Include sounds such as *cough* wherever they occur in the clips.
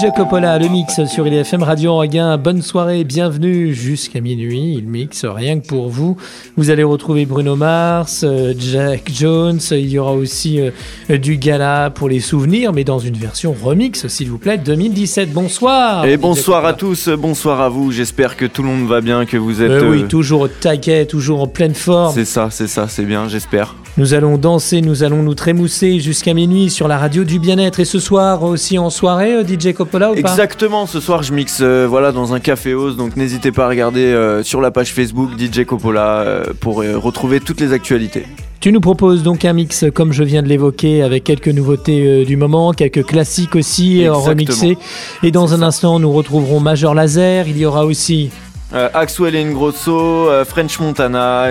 DJ Coppola, le mix sur IDFM Radio Anguin. Bonne soirée, bienvenue jusqu'à minuit. Il mixe rien que pour vous. Vous allez retrouver Bruno Mars, euh, Jack Jones. Il y aura aussi euh, du gala pour les souvenirs, mais dans une version remix, s'il vous plaît, 2017. Bonsoir. Et bonsoir à tous, bonsoir à vous. J'espère que tout le monde va bien, que vous êtes. Euh, oui, toujours au taquet, toujours en pleine forme. C'est ça, c'est ça, c'est bien, j'espère. Nous allons danser, nous allons nous trémousser jusqu'à minuit sur la radio du bien-être. Et ce soir aussi en soirée, euh, DJ Coppola ou pas? Exactement, ce soir je mixe euh, voilà, dans un café house. Donc n'hésitez pas à regarder euh, sur la page Facebook DJ Coppola pour retrouver toutes les actualités. Tu nous proposes donc un mix, comme je viens de l'évoquer, avec quelques nouveautés du moment, quelques classiques aussi remixés. Et dans un instant, nous retrouverons Major Laser. Il y aura aussi euh, Axwell et Ingrosso, euh, French Montana,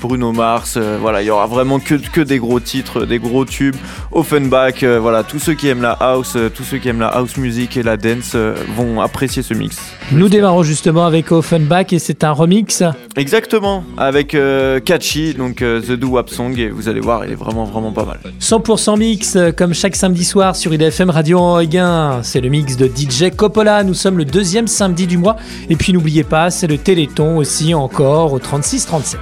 Bruno Mars, euh, voilà, il y aura vraiment que, que des gros titres, des gros tubes. Offenbach, voilà, tous ceux qui aiment la house, tous ceux qui aiment la house music et la dance vont apprécier ce mix. Nous démarrons justement avec Offenbach et c'est un remix. Exactement, avec Catchy, donc The Do Wap Song, et vous allez voir, il est vraiment vraiment pas mal. 100% mix, comme chaque samedi soir sur IDFM Radio en c'est le mix de DJ Coppola. Nous sommes le deuxième samedi du mois, et puis n'oubliez pas, c'est le Téléthon aussi encore au 36-37.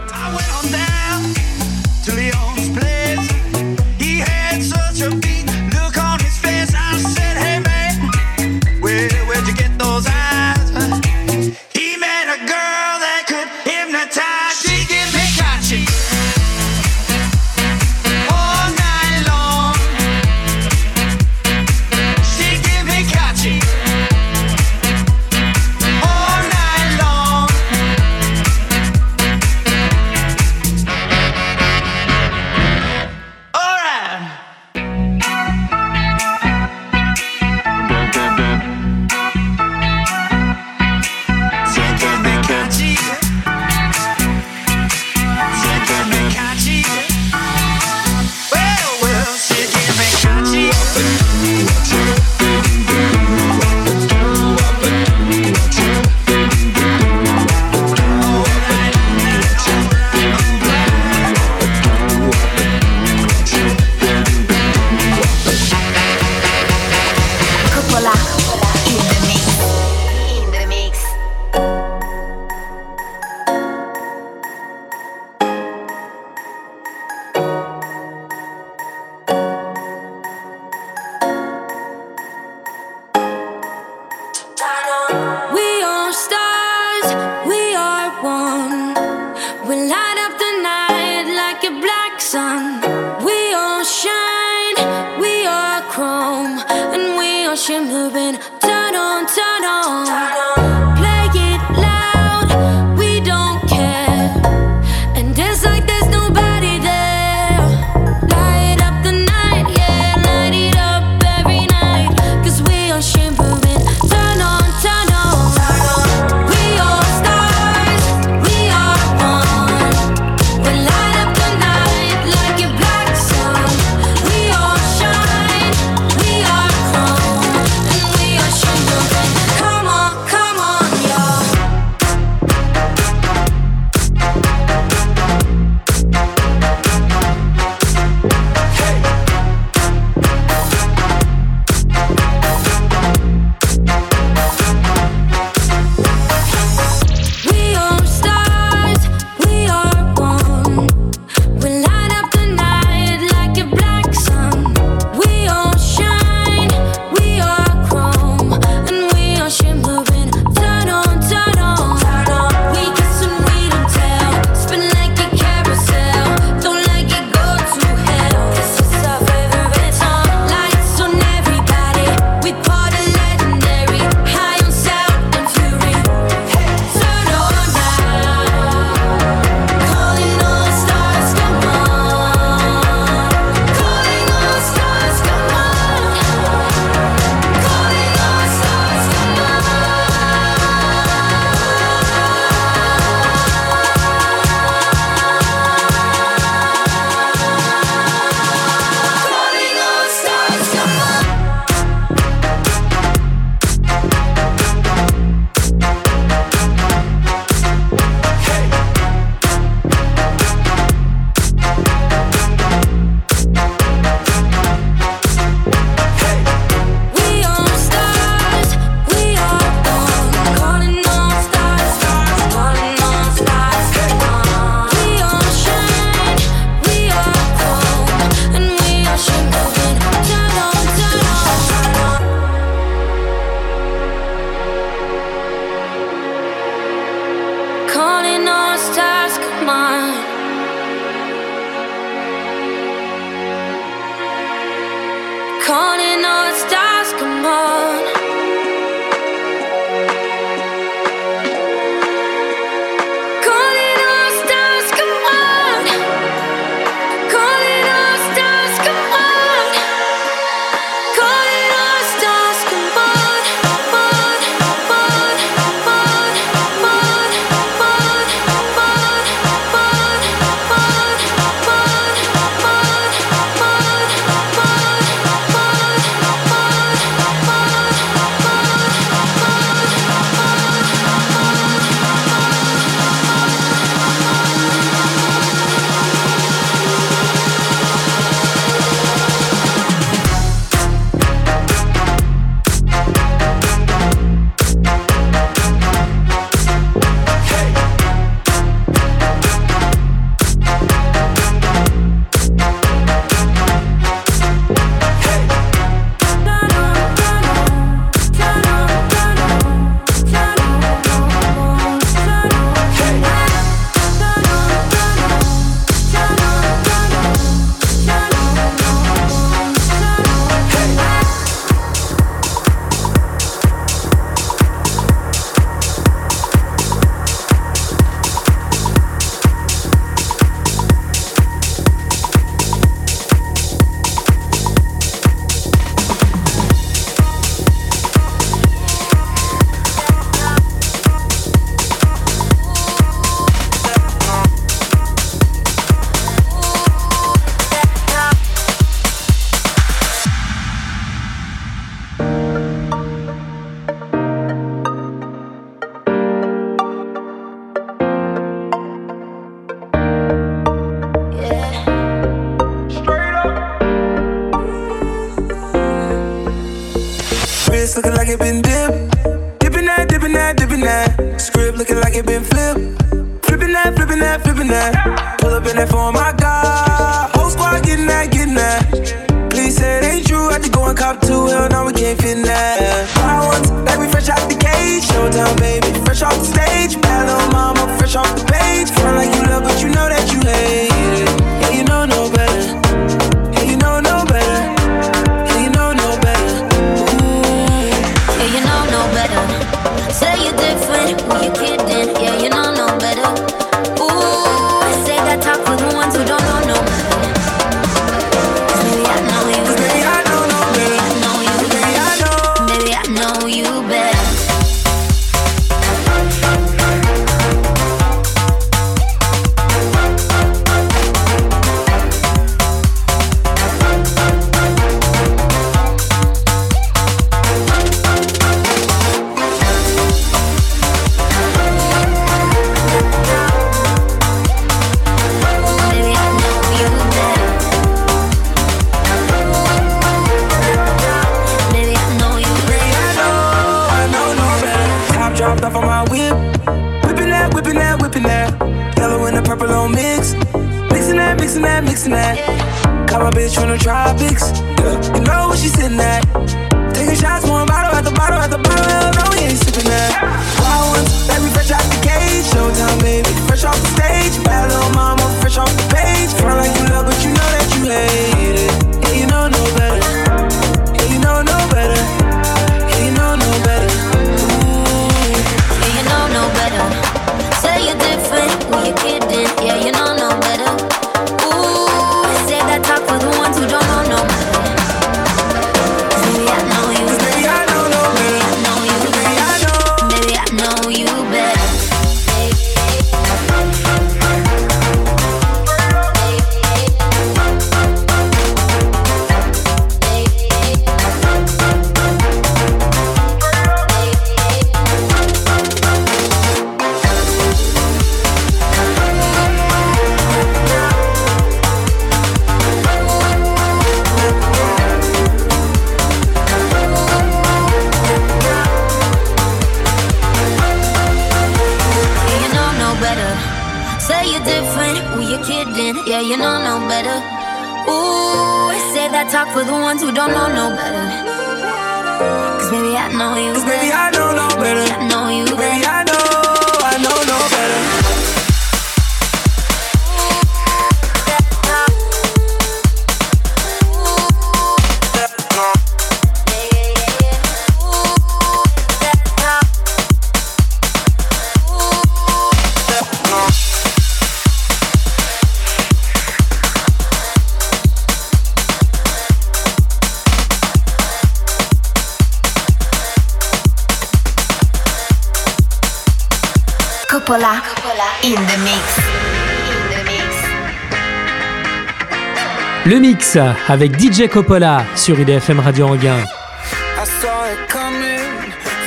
Avec DJ Coppola sur IDFM Radio Anguin. I saw it coming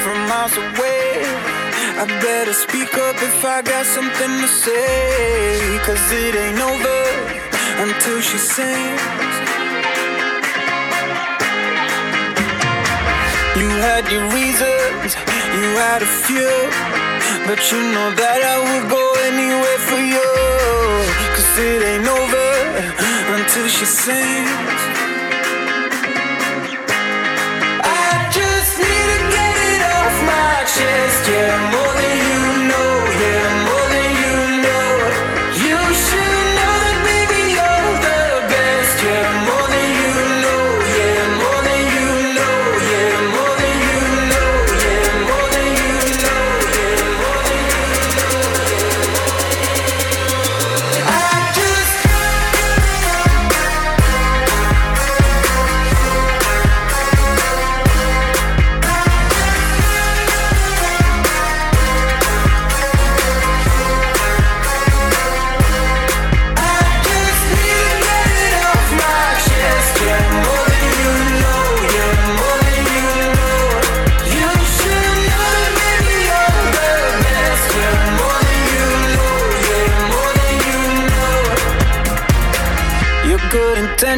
from miles away. I better speak up if I got something to say. Cause it ain't over until she sings. You had your reasons, you had a few. But you know that I would go anywhere for you. Cause it ain't over. till she sings. I just need to get it off my chest, yeah, more than you know, yeah.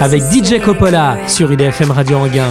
Avec DJ Coppola sur IDFM Radio Anguin.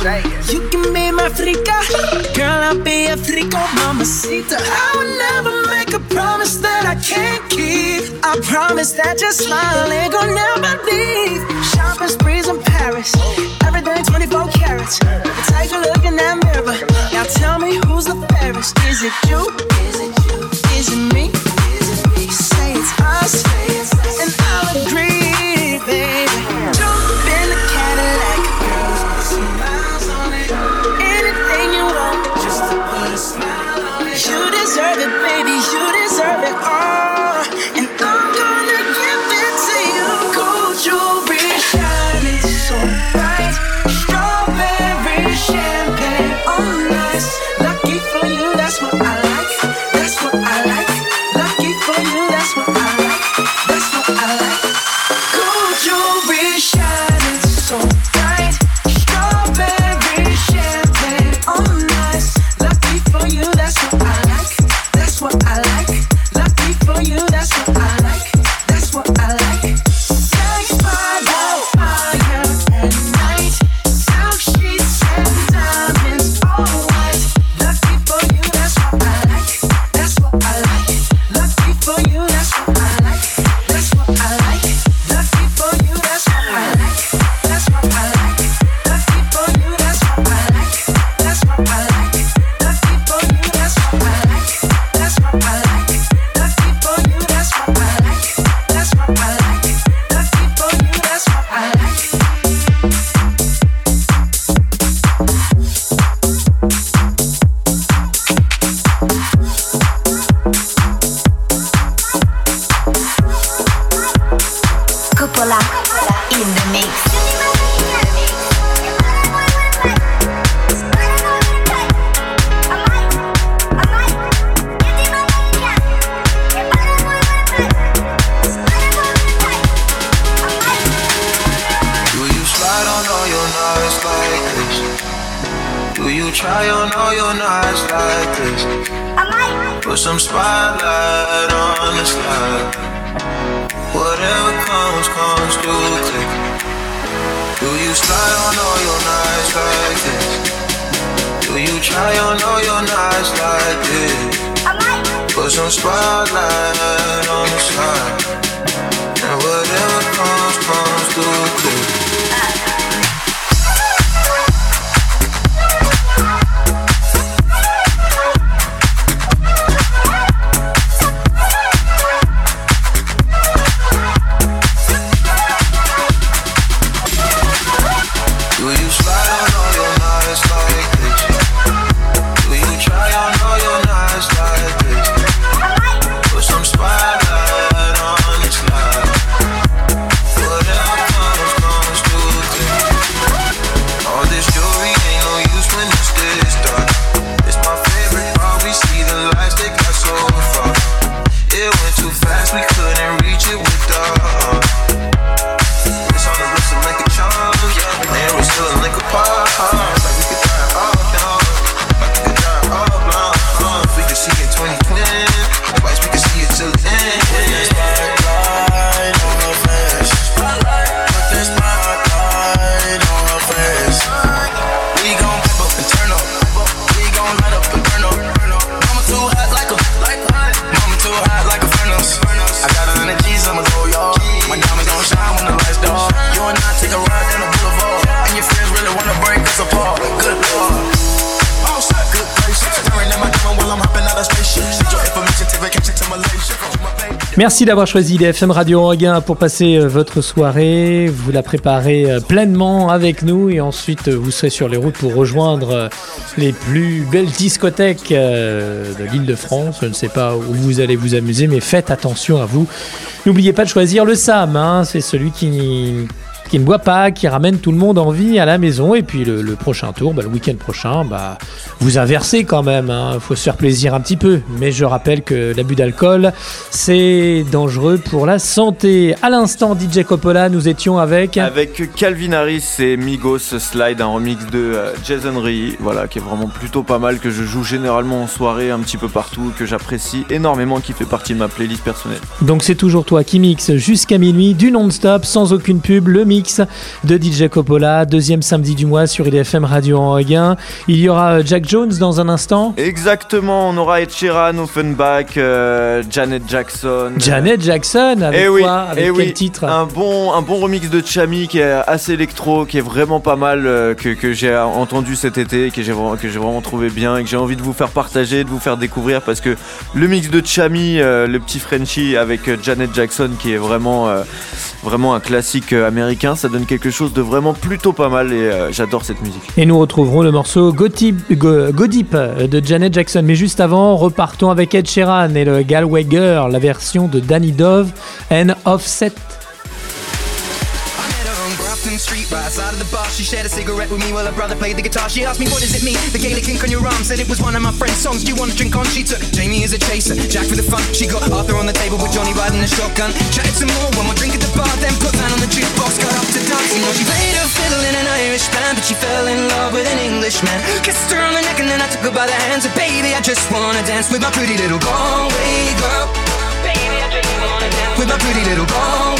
You can be my freaka, girl. I'll be a freako, mamacita. I will never make a promise that I can't keep. I promise that your smile ain't gonna never leave. Shopping sprees in Paris, everything 24 carats. Take a look in that mirror. Now tell me who's the fairest? Is it you? Is it you? Is it me? Is it me? Say it's us, and I'll agree, baby. Jump in the baby. Like? Put some spotlight on the slide. And whatever comes, comes through Merci d'avoir choisi DFM Radio Anguin pour passer euh, votre soirée. Vous la préparez euh, pleinement avec nous et ensuite euh, vous serez sur les routes pour rejoindre les plus belles discothèques de l'île de France. Je ne sais pas où vous allez vous amuser, mais faites attention à vous. N'oubliez pas de choisir le Sam, hein, c'est celui qui, qui ne boit pas, qui ramène tout le monde en vie à la maison. Et puis le, le prochain tour, bah, le week-end prochain, bah, vous inversez quand même. Il faut se faire plaisir un petit peu. Mais je rappelle que l'abus d'alcool, c'est dangereux pour la santé. À l'instant, DJ Coppola, nous étions avec. Avec Calvin Harris et Migos Slide, un remix de euh, Jason Ree, voilà, qui est vraiment plutôt pas mal, que je joue généralement en soirée un petit peu partout, que j'apprécie énormément, qui fait partie de ma playlist personnelle. Donc c'est toujours toi qui mixe jusqu'à minuit, du non-stop, sans aucune pub, le mix de DJ Coppola, deuxième samedi du mois sur IDFM Radio en Regain. Il y aura euh, Jack Jones dans un instant. Exactement, on aura Ed Sheeran, Offenbach, euh, Janet Jackson. Janet Jackson, avec Eh oui, quoi Avec eh quel oui, titre un bon, un bon remix de Chami qui est assez électro, qui est vraiment pas mal, euh, que, que j'ai entendu cet été, que j'ai vraiment, trouvé bien et que j'ai envie de vous faire partager, de vous faire découvrir parce que le mix de Chami, euh, le petit Frenchie avec Janet Jackson qui est vraiment, vraiment un classique américain, ça donne quelque chose de vraiment plutôt pas mal et j'adore cette musique. Et nous retrouverons le morceau Go Deep, Go- Go Deep de Janet Jackson. Mais juste avant, repartons avec Ed Sheeran et le Galway Girl, la version de Danny Dove and Offset. Street, right outside of the bar. She shared a cigarette with me while her brother played the guitar. She asked me, What does it mean? The Gaelic ink on your arm said it was one of my friend's songs. Do you want to drink on? She took Jamie as a chaser, Jack for the fun. She got Arthur on the table with Johnny riding a shotgun. Chatted some more, one more drink at the bar, then put that on the jukebox. Got up to dancing. Well, she played her fiddle in an Irish band, but she fell in love with an Englishman. Kissed her on the neck and then I took her by the hands. And baby, I just wanna dance with my pretty little Galway girl. Baby, I just wanna dance with my pretty little Galway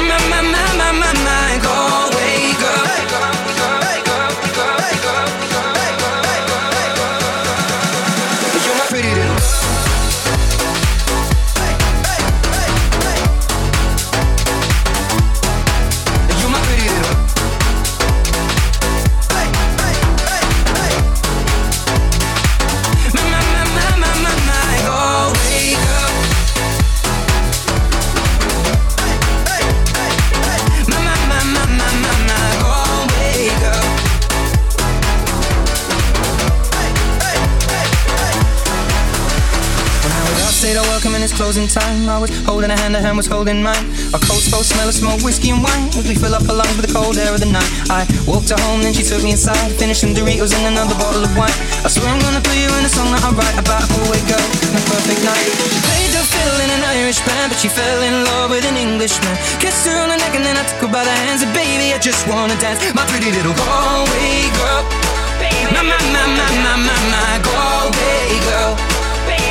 My, my, my, my, my, my, my, go it's closing time. I was holding a hand, a hand was holding mine. Our coats both smell of smoke, whiskey and wine. As we fill up our lungs with the cold air of the night. I walked her home, then she took me inside. Finished some Doritos and another bottle of wine. I swear I'm gonna put you in a song that I write about a Galway girl and a perfect night. She played the fiddle in an Irish band, but she fell in love with an Englishman. Kissed her on the neck and then I took her by the hands. And baby, I just wanna dance. My pretty little Galway girl. My, my, my, my, my, my, my Galway girl.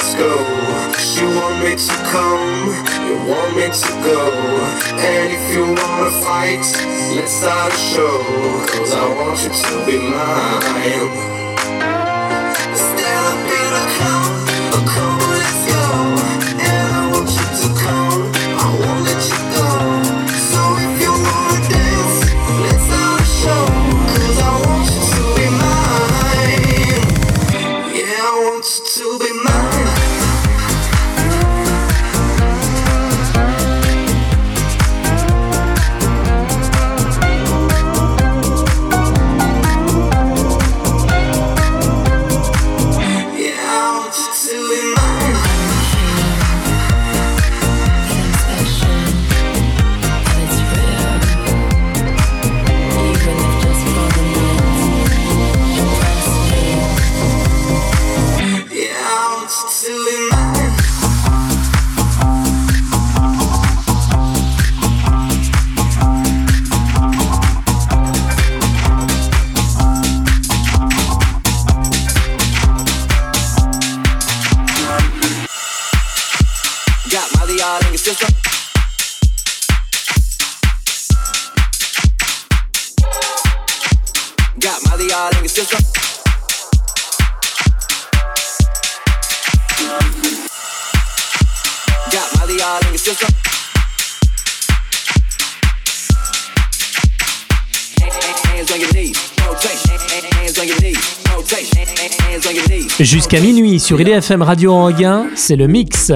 Let's go. You want me to come, you want me to go. And if you wanna fight, let's start a show. Cause I want you to be mine. Jusqu'à minuit sur IDFM Radio Anguin, c'est le mix.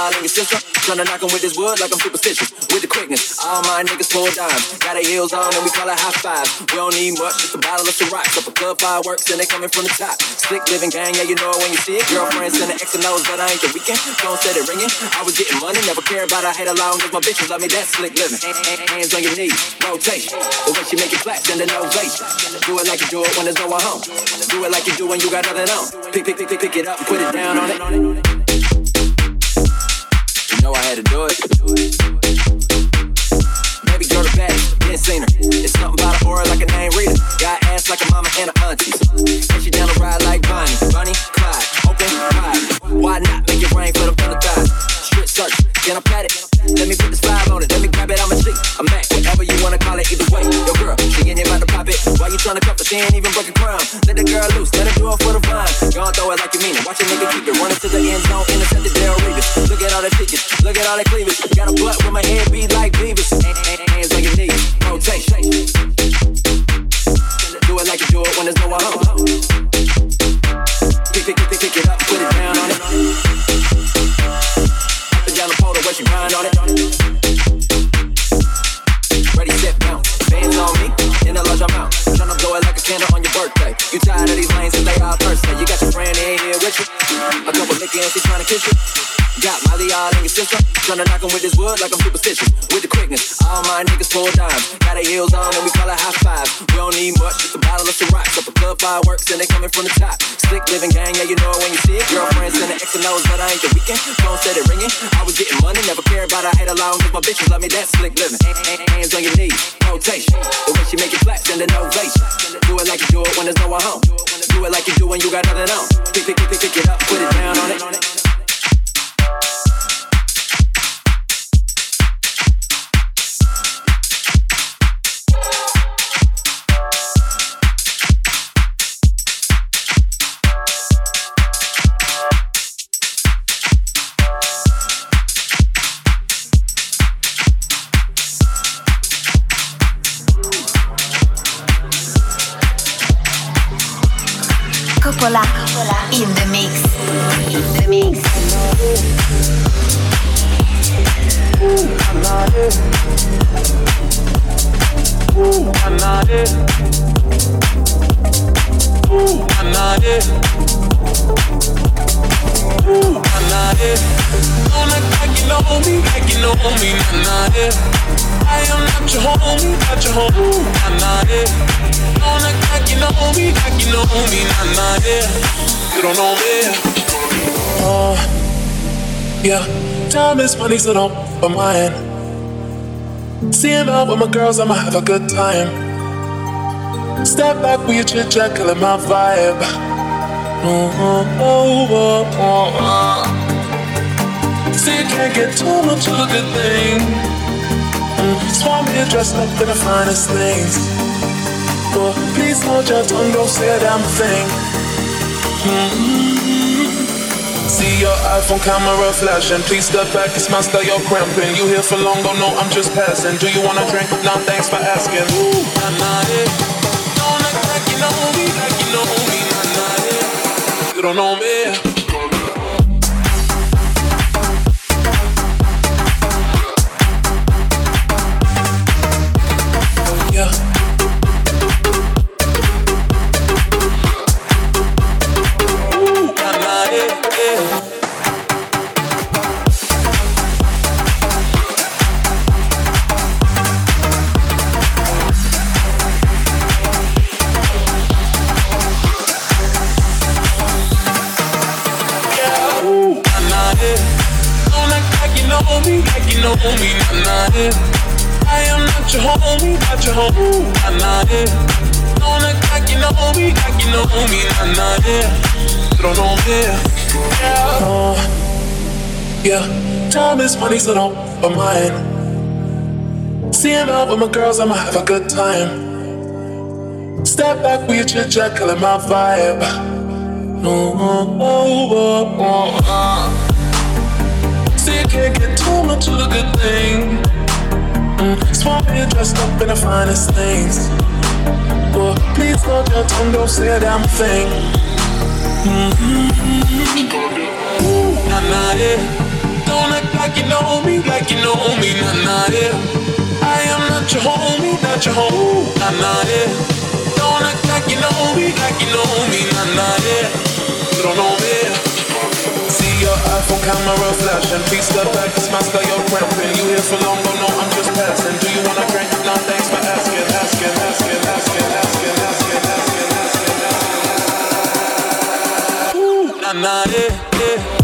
All in your system. Tryna knock 'em with this wood like I'm superstitious. With the quickness, all my niggas pull dimes. Got our heels on and we call it high five. We don't need much, just a bottle of Ciroc. Couple club fireworks and they coming from the top. Slick living gang, yeah, you know it when you see it. Girlfriend sending X and O's, but I ain't the weekend. Phone said it ringing. I was getting money, never care about I hate a long as my bitches love me. That slick living. Hands on your knees, rotation. The way she make it flat, send an ovation. Do it like you do it when there's no one home. Do it like you do when you got nothing on. Pick, pick, pick, pick, pick it up and put it down on it. You know I had to do it. Baby girl the baddest, been seen her. It's something about her aura like a name reader. Got ass like a mama and a auntie. And she down to ride like Bonnie. Bunny, Clyde, open wide. Why not make it rain for the front thighs? Strip search, can I pat it? Let me put the slide on it, let me grab it, I'm a G. I'm Mac, whatever you wanna call it, either way. Yo girl, she you tryna cuff her? She ain't even broke a crumb. Let the girl loose, let her do it for the fun. Go and throw it like you mean it. Watch a nigga keep it running to the end zone, intercepted Dale Reeves. Look at all the tickets, look at all the cleavage. Got a butt with my head beat like Beavis. Hands on your knees, rotate. Do it like you do it when there's no one home. Blow it like a candle on your birthday. You tired of these lanes and they all thirsty. You got your friend in here with you. A and she tryna kiss you. Got Molly all in your system. Tryna knock 'em with this wood like I'm superstitious. With the quickness, all my niggas pull dimes. Got our heels on and we call it high five. We don't need much, just a bottle of Ciroc. Couple club fireworks and they coming from the top. Slick living gang, yeah, you know it when you see it. Girlfriend sending X and O's, but I ain't the weekend. Phone said it ringing. I was getting money, never care about I hate a long cause my bitches love me. That slick living. Hands on your knees, rotation. The way she make it flat, send an ovation. Do it like you do it when there's no one home. Do it like you do when you got nothing on. Pick, pick, pick, pick, pick it up, put it down on it on it. Coppola. In the mix. In the mix. Uh, yeah. Time is money, so don't for mine. Seeing out with my girls, I'ma have a good time. Step back with your chit chat, killing my vibe. Oh, oh, oh, oh, oh. See, you can't get too much of a good thing. Mm, Just want me to dress up in the finest things. But please hold your tongue, don't say a damn thing. Mm-hmm. See your iPhone camera flashing. Please step back, it's my style, you're cramping. You here for long, don't know, I'm just passing. Do you wanna drink? Nah, thanks for asking. Ooh, nah, nah, yeah. Don't act like you know me, like you know me, nah, nah, yeah. You don't know me. Money's not on my mind. Seeing out with my girls, I'ma have a good time. Step back with your chit chat, killing my vibe. No, oh, oh, oh, oh. See, you can't get too much of a good thing. Mm, Small me dressed up in the finest things. Oh, please hold your tongue, don't say a damn thing. Mm-hmm. Ooh, nah, nah, yeah. Don't act like you know me, like you know me, nah nah yeah. I am not your homie, not your homie, nah nah yeah. Don't act like you know me, like you know me, nah nah yeah. You don't know me. See your iPhone camera flashing, please step back, it's my style, you're cramping. You here for long, but no, I'm just passing. Do you wanna drink? Nah, thanks for asking, asking, asking, asking, asking, asking, asking, asking, asking. Ooh, nah nah yeah, yeah.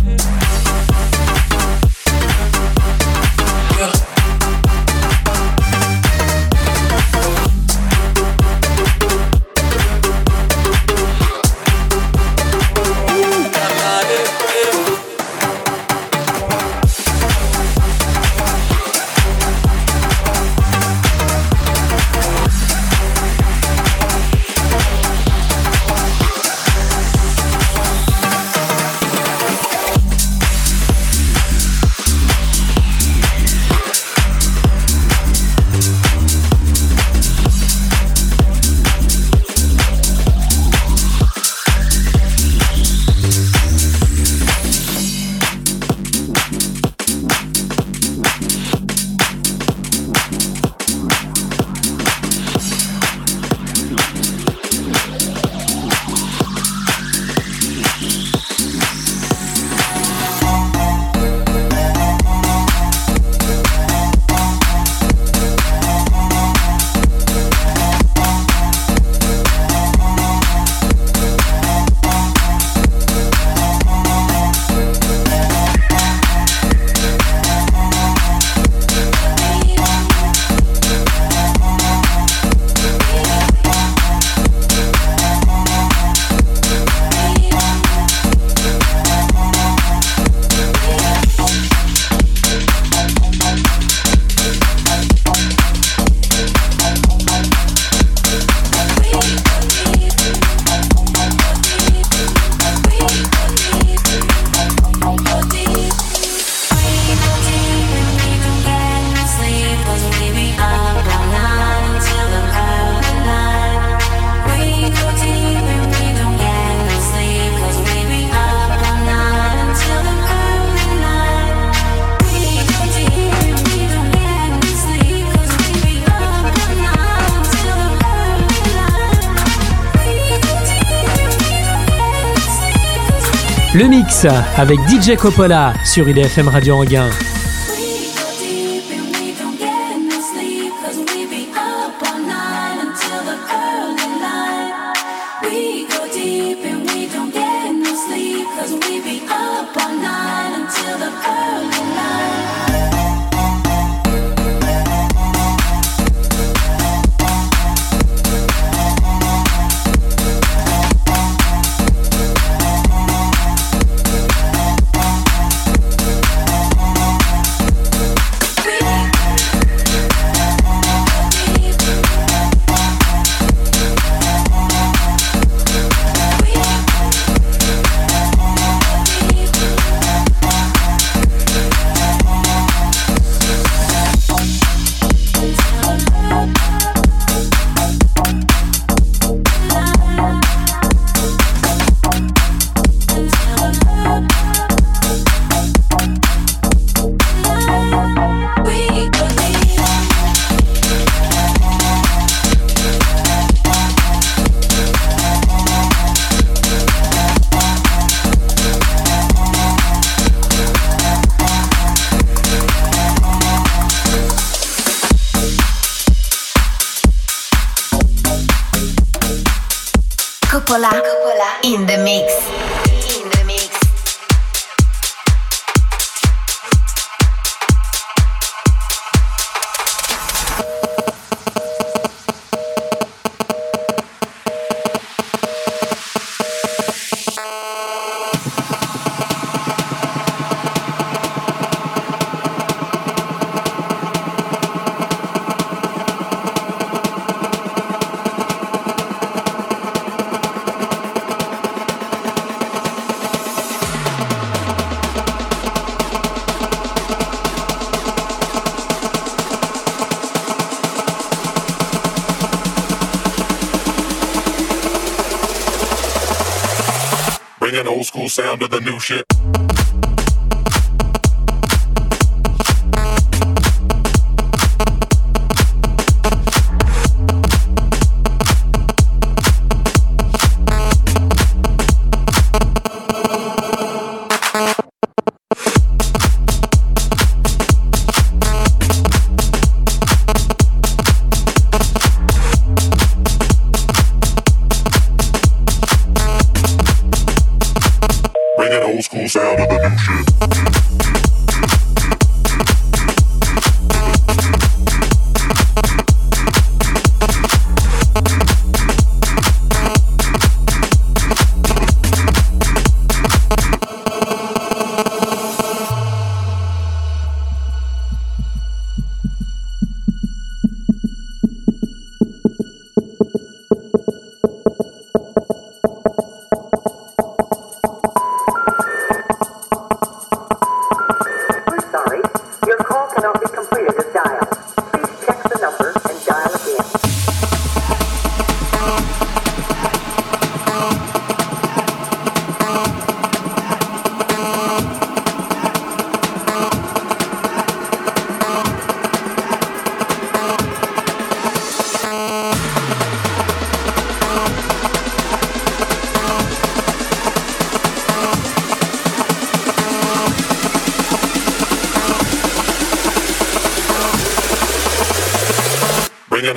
Avec DJ Coppola sur IDFM Radio Anguin. under the new shit.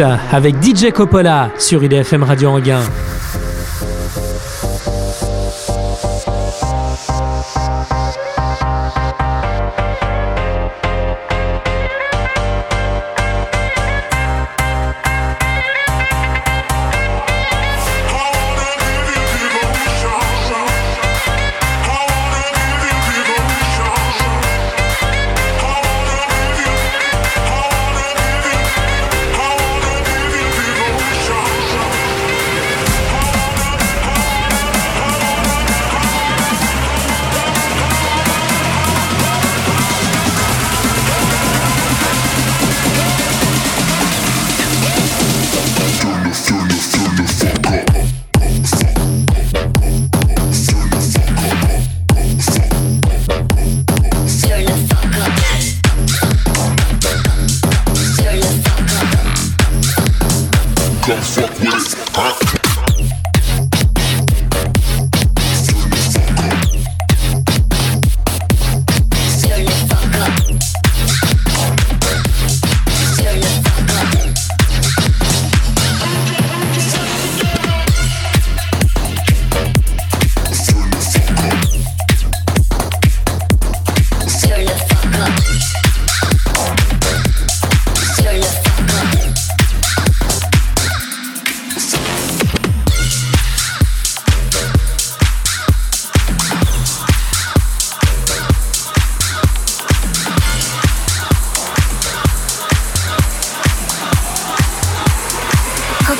avec DJ Coppola sur IDFM Radio Anguin.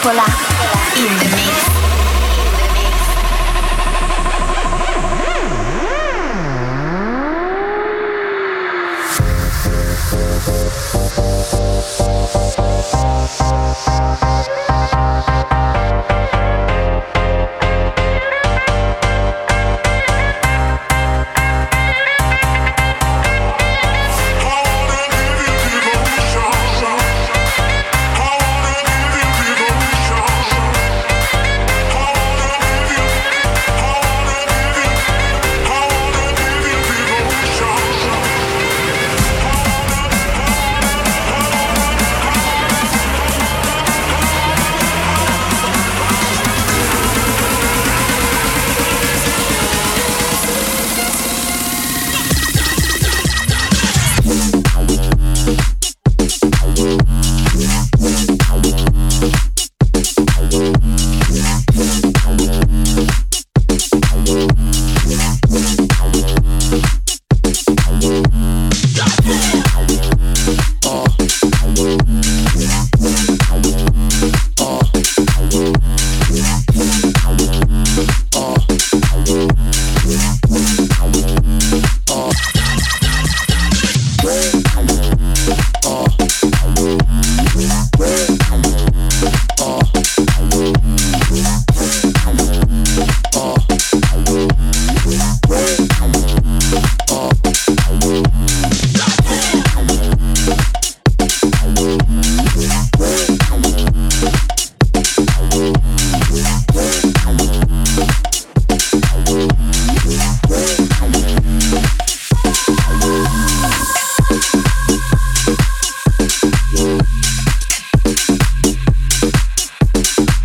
In the mix.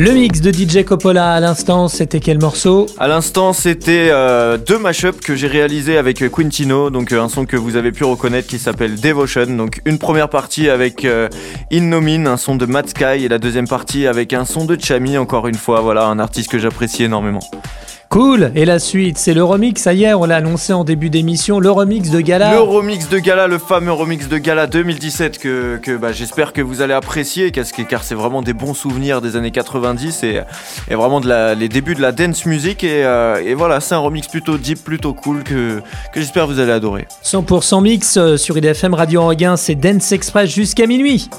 Le mix de DJ Coppola à l'instant, c'était quel morceau À l'instant, c'était euh, deux mashups que j'ai réalisés avec euh, Quintino, donc euh, un son que vous avez pu reconnaître qui s'appelle Devotion. Donc une première partie avec euh, Innomin, un son de Matt Sky, et la deuxième partie avec un son de Chami, encore une fois, voilà, un artiste que j'apprécie énormément. Cool Et la suite, c'est le remix, ça y est, on l'a annoncé en début d'émission, le remix de Gala. Le remix de Gala, le fameux remix de Gala 2017 que, que bah, j'espère que vous allez apprécier car c'est- vraiment des bons souvenirs des années 90 et, et vraiment de la- les débuts de la dance music et, euh, et voilà c'est un remix plutôt deep, plutôt cool que, que j'espère vous allez adorer. 100% mix euh, sur IDFM Radio Anguin, c'est Dance Express jusqu'à minuit.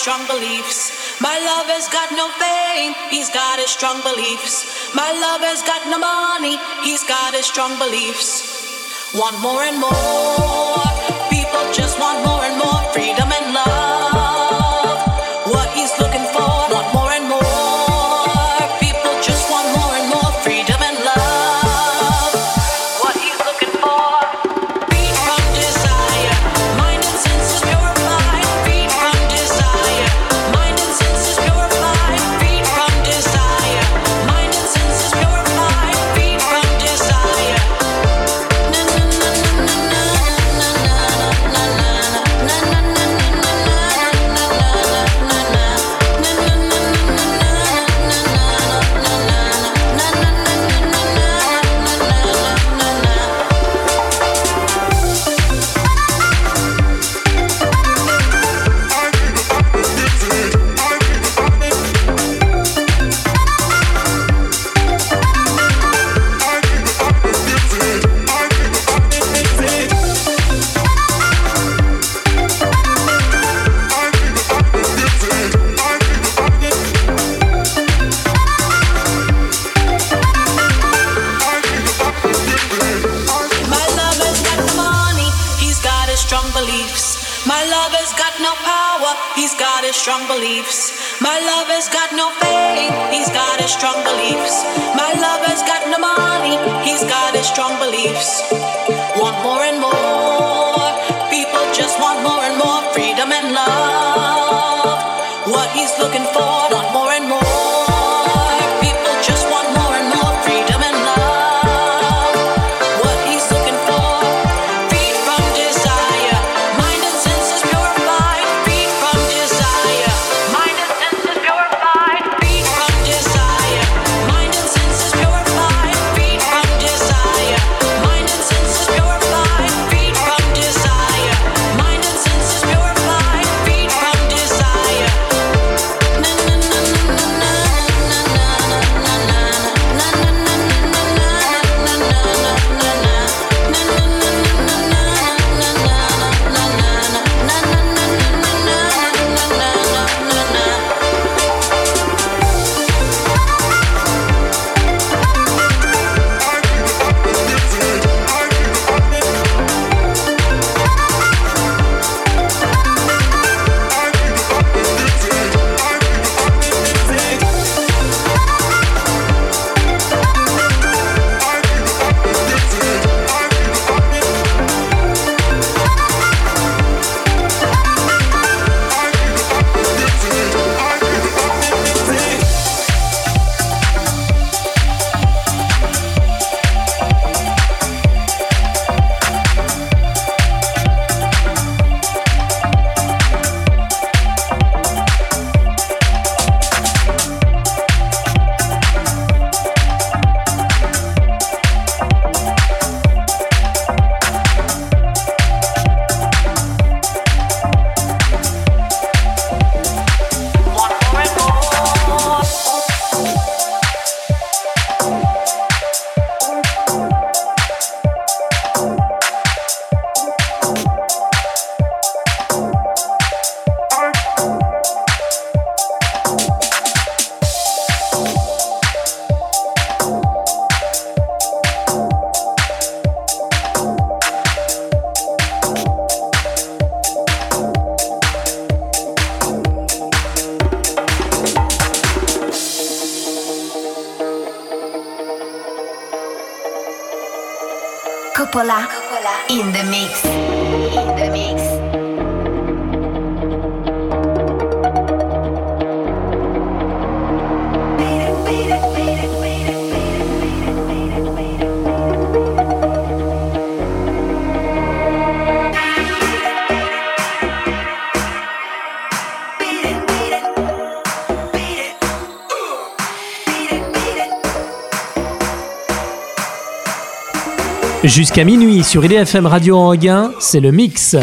Strong beliefs. My lover's got no fame, he's got his strong beliefs. My lover's got no money, he's got his strong beliefs. Want more and more, people just want more and more freedom strong beliefs. My lover's got no faith, he's got his strong beliefs. My lover's got no money, he's got his strong beliefs. Want more and more, people just want more and more freedom and love. What he's looking for, want more Jusqu'à minuit sur IDFM Radio Anguin, c'est le mix.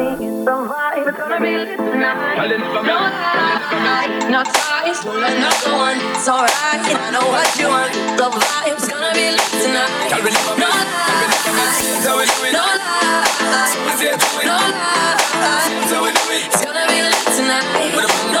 Don't twice, no another one. It's alright, I know what you want. The vibe's gonna be shy, take control of me, get the vibe. It's gonna be lit tonight.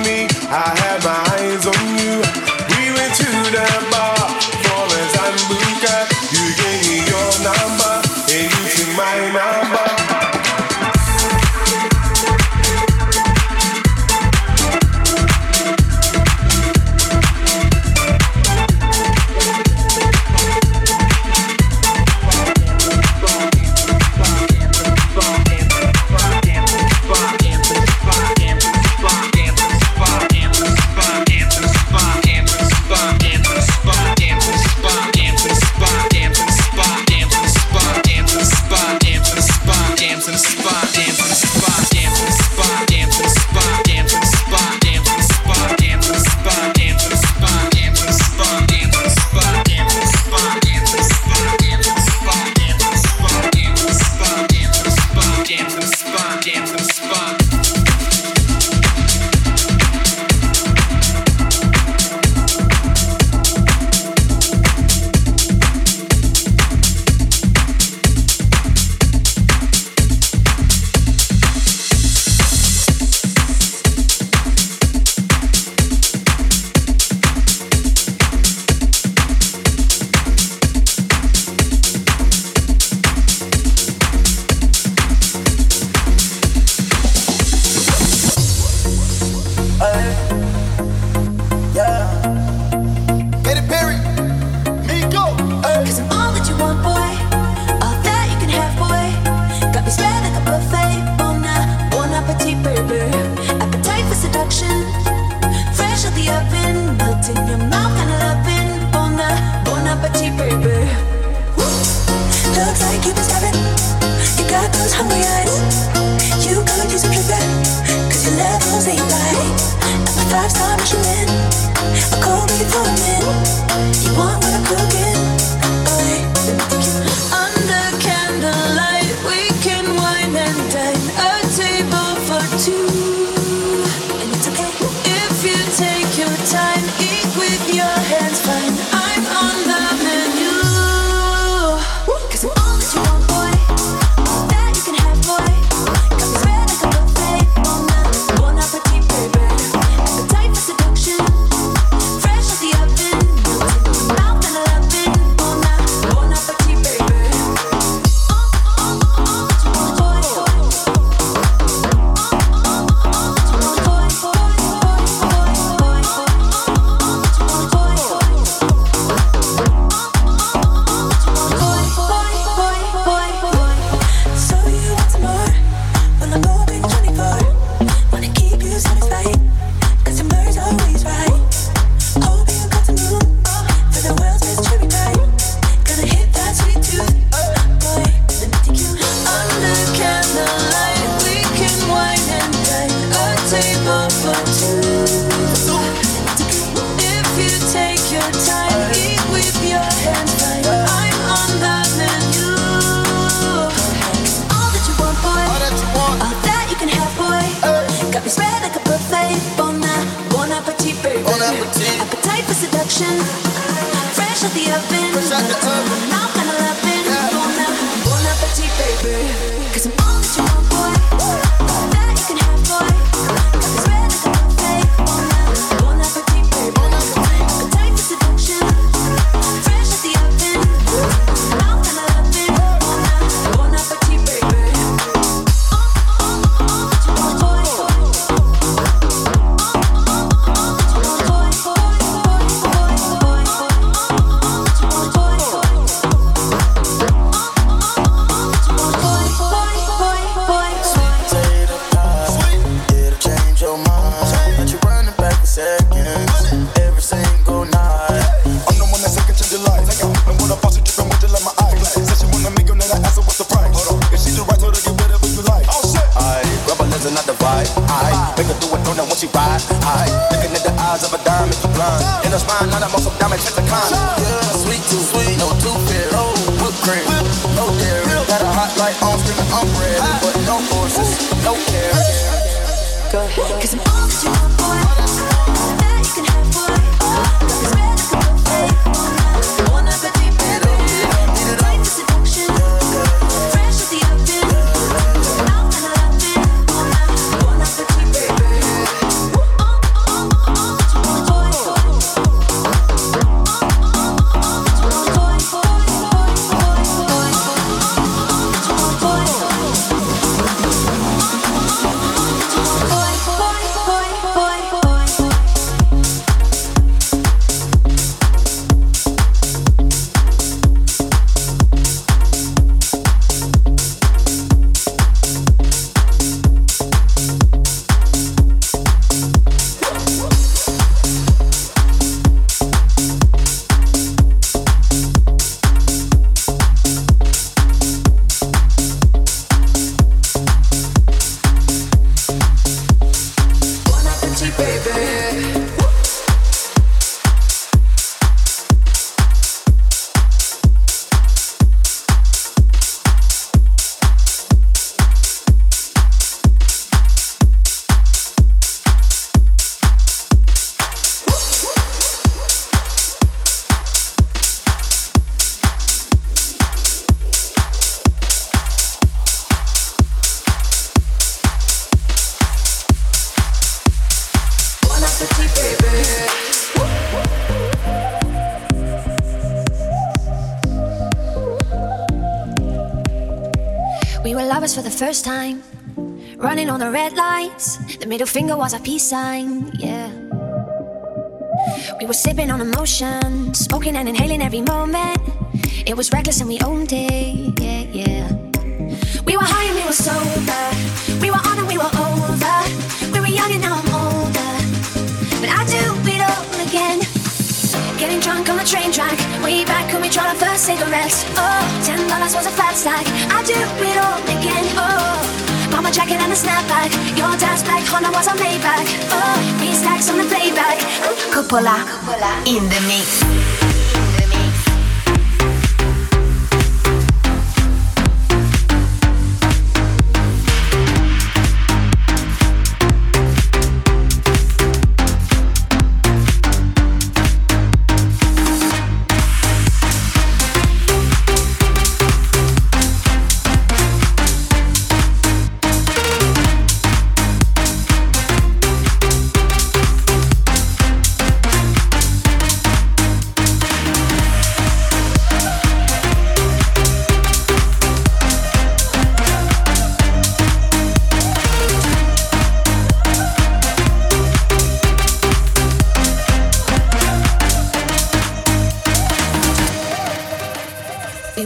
finger was a peace sign, yeah. We were sipping on emotion, smoking and inhaling every moment. It was reckless and we owned it, yeah, yeah. We were high and we were sober. We were on and we were over. We were young and now I'm older. But I do it all again. Getting drunk on the train track. Way back when we tried our first cigarettes. Oh, ten dollars was a fat stack. I do it all again. Oh, jacket and a snapback. Your dad's black Honda was a Maybach. Oh, three stacks on the playback. Coppola, in the mix.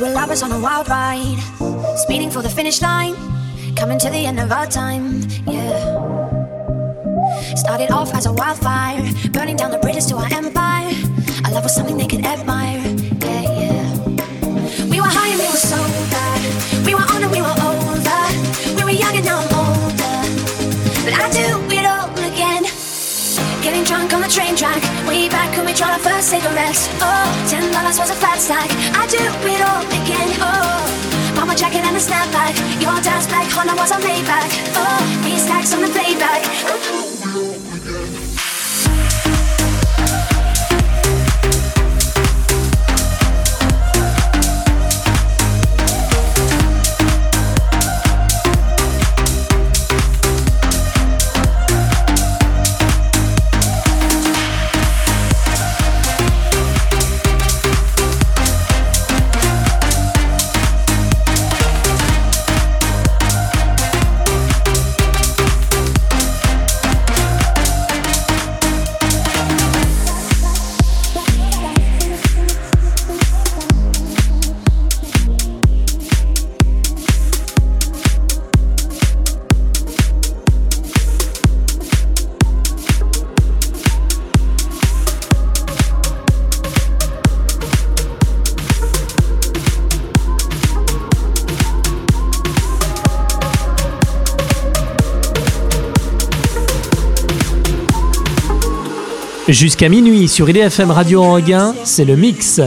Were lovers on a wild ride, speeding for the finish line, coming to the end of our time, yeah. Started off as a wildfire, burning down the bridges to our empire. Our love was something they could admire, yeah, yeah. We were high and we were sober, we were on and we were When we first cigarettes. Oh, ten dollars was a fat stack. I do it all again. Oh, bomber jacket and a snapback. Your dad's black Honda was a Maybach. Oh, three stacks on the playback. Jusqu'à minuit sur IDFM Radio Anguin, c'est le mix.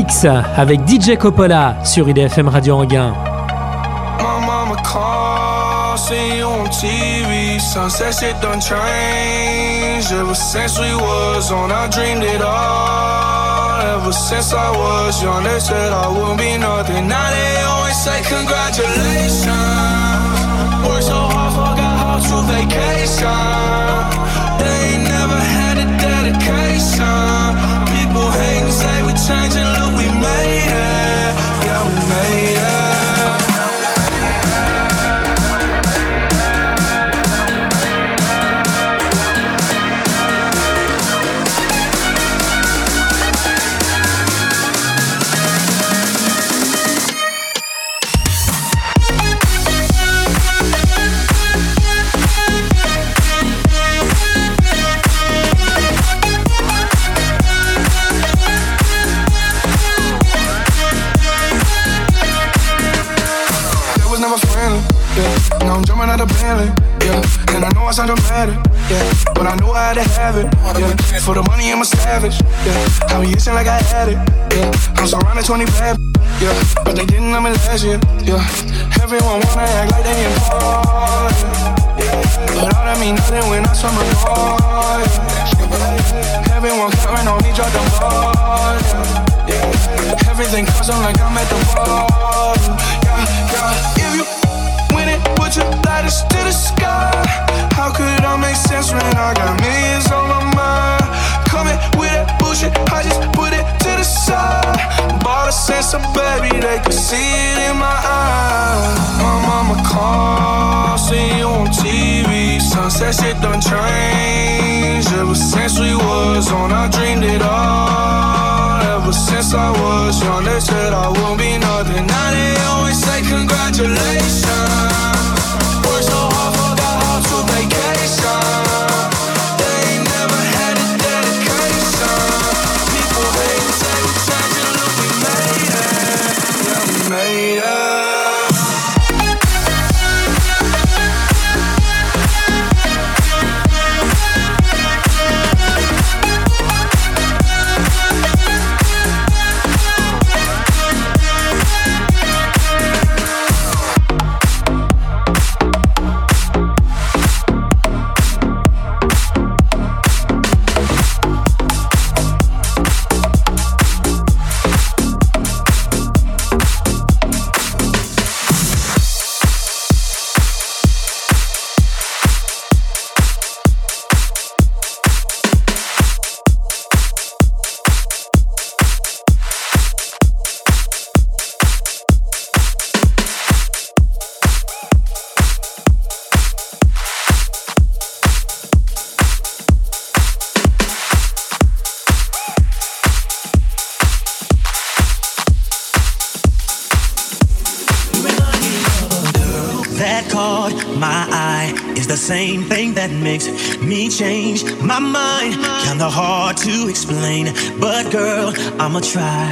Mix avec DJ Coppola sur IDFM Radio Anguin. My mama call, see you on TV. Sunset shit done changed. Ever since we was on, I dreamed it all. Ever since I was young, they said I wouldn't be nothing. Now they always say congratulations. Worked so hard, forgot how to vacation. They never had a dedication. People and say look, we made it. Yeah, we made it. Bentley, yeah. And I know I sound dramatic, yeah. But I know I had to have it, yeah. For the money, I'm a savage, yeah. I be itching like I had it, yeah. I'm surrounded 20 bad, yeah. But they didn't know me last year, yeah. Everyone wanna act like they important, yeah. But all that mean nothing when I summer boy, yeah. Everyone counting on me, drop the ball, yeah. Everything custom like I'm at the yeah, yeah. Put your lighters to the sky. How could I make sense when I got millions on my mind? Coming with that bullshit, I just put it to the side. Bought a sense of baby, they could see it in my eyes. My mama called, see you on TV. Sunset shit done changed. Ever since we was on, I dreamed it all. Ever since I was young, they said I won't be nothing. Now they always say congratulations. That makes me change my mind. Kinda hard to explain, but girl, I'ma try.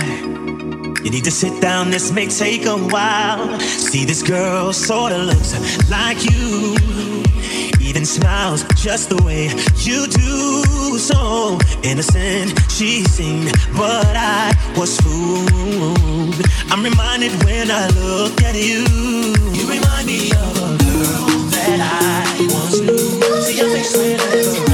You need to sit down, this may take a while. See, this girl sorta looks like you. Even smiles just the way you do. So innocent she seemed, but I was fooled. I'm reminded when I look at you. You remind me of a girl knew. See your face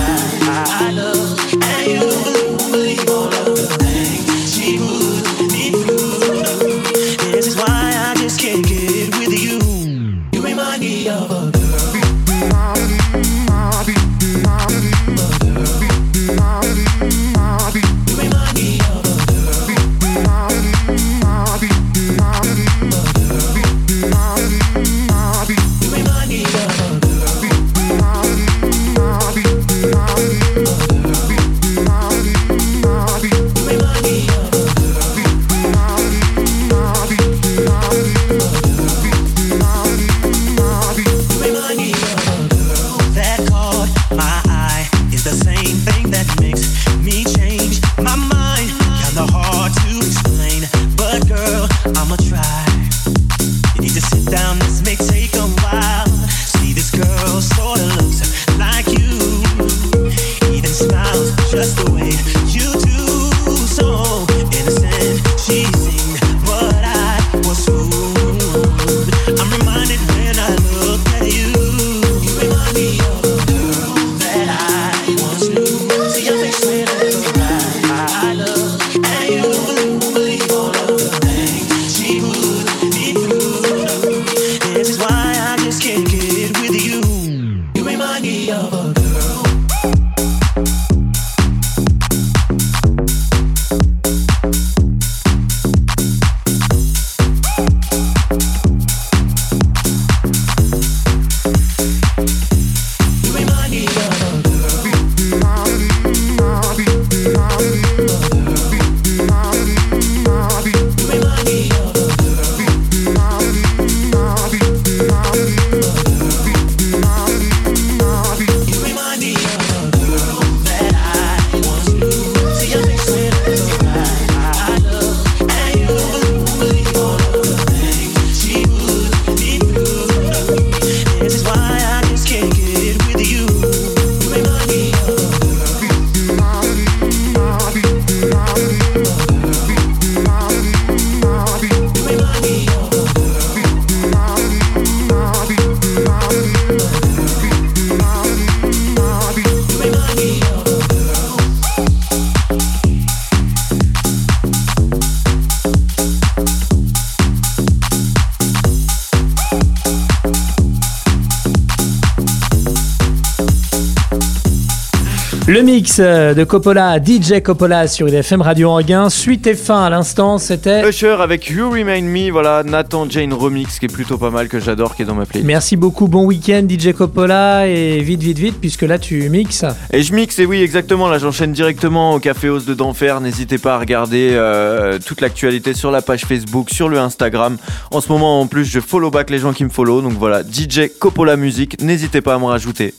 mix euh, de Coppola, DJ Coppola sur IDFM Radio Anguin. Suite et fin à l'instant, c'était. Usher avec You Remind Me, voilà, Nathan Jane remix qui est plutôt pas mal, que j'adore, qui est dans ma playlist. Merci beaucoup, bon week-end DJ Coppola et vite vite vite puisque là tu mixes. Et je mixe, et oui, exactement, là j'enchaîne directement au Café Os de d'Enfer. N'hésitez pas à regarder euh, toute l'actualité sur la page Facebook, sur le Instagram. En ce moment, en plus, je follow back les gens qui me follow. Donc voilà, DJ Coppola Musique, n'hésitez pas à me rajouter.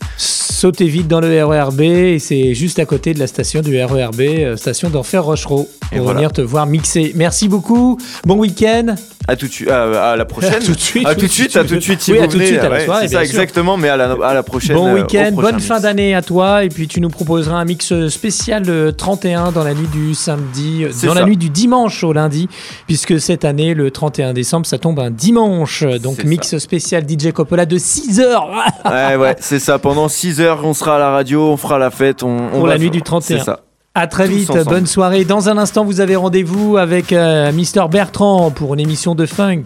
Sautez vite dans le RERB et c'est juste à côté de la station du RERB, euh, station d'Enfer Rochereau, Et pour voilà. venir te voir mixer. Merci beaucoup, bon week-end. À tout de suite, à, à la prochaine. *laughs* À tout de suite, À tout de suite, à tout de suite. Oui, à tout de suite, à la soirée, C'est ça, exactement, mais à la, à la prochaine. Bon euh, week-end, bonne fin d'année à toi et puis tu nous proposeras un mix spécial le 31 dans la nuit du samedi, euh, dans la nuit du dimanche au lundi, puisque cette année le 31 décembre ça tombe un dimanche, donc mix spécial DJ Coppola de 6 heures Ouais, ouais, c'est ça. Pendant 6 heures, on sera à la radio, on fera la fête. On, on pour va la nuit faire- du 31. C'est ça. À très Tous vite, ensemble. bonne soirée. Dans un instant, vous avez rendez-vous avec euh, Mister Bertrand pour une émission de funk.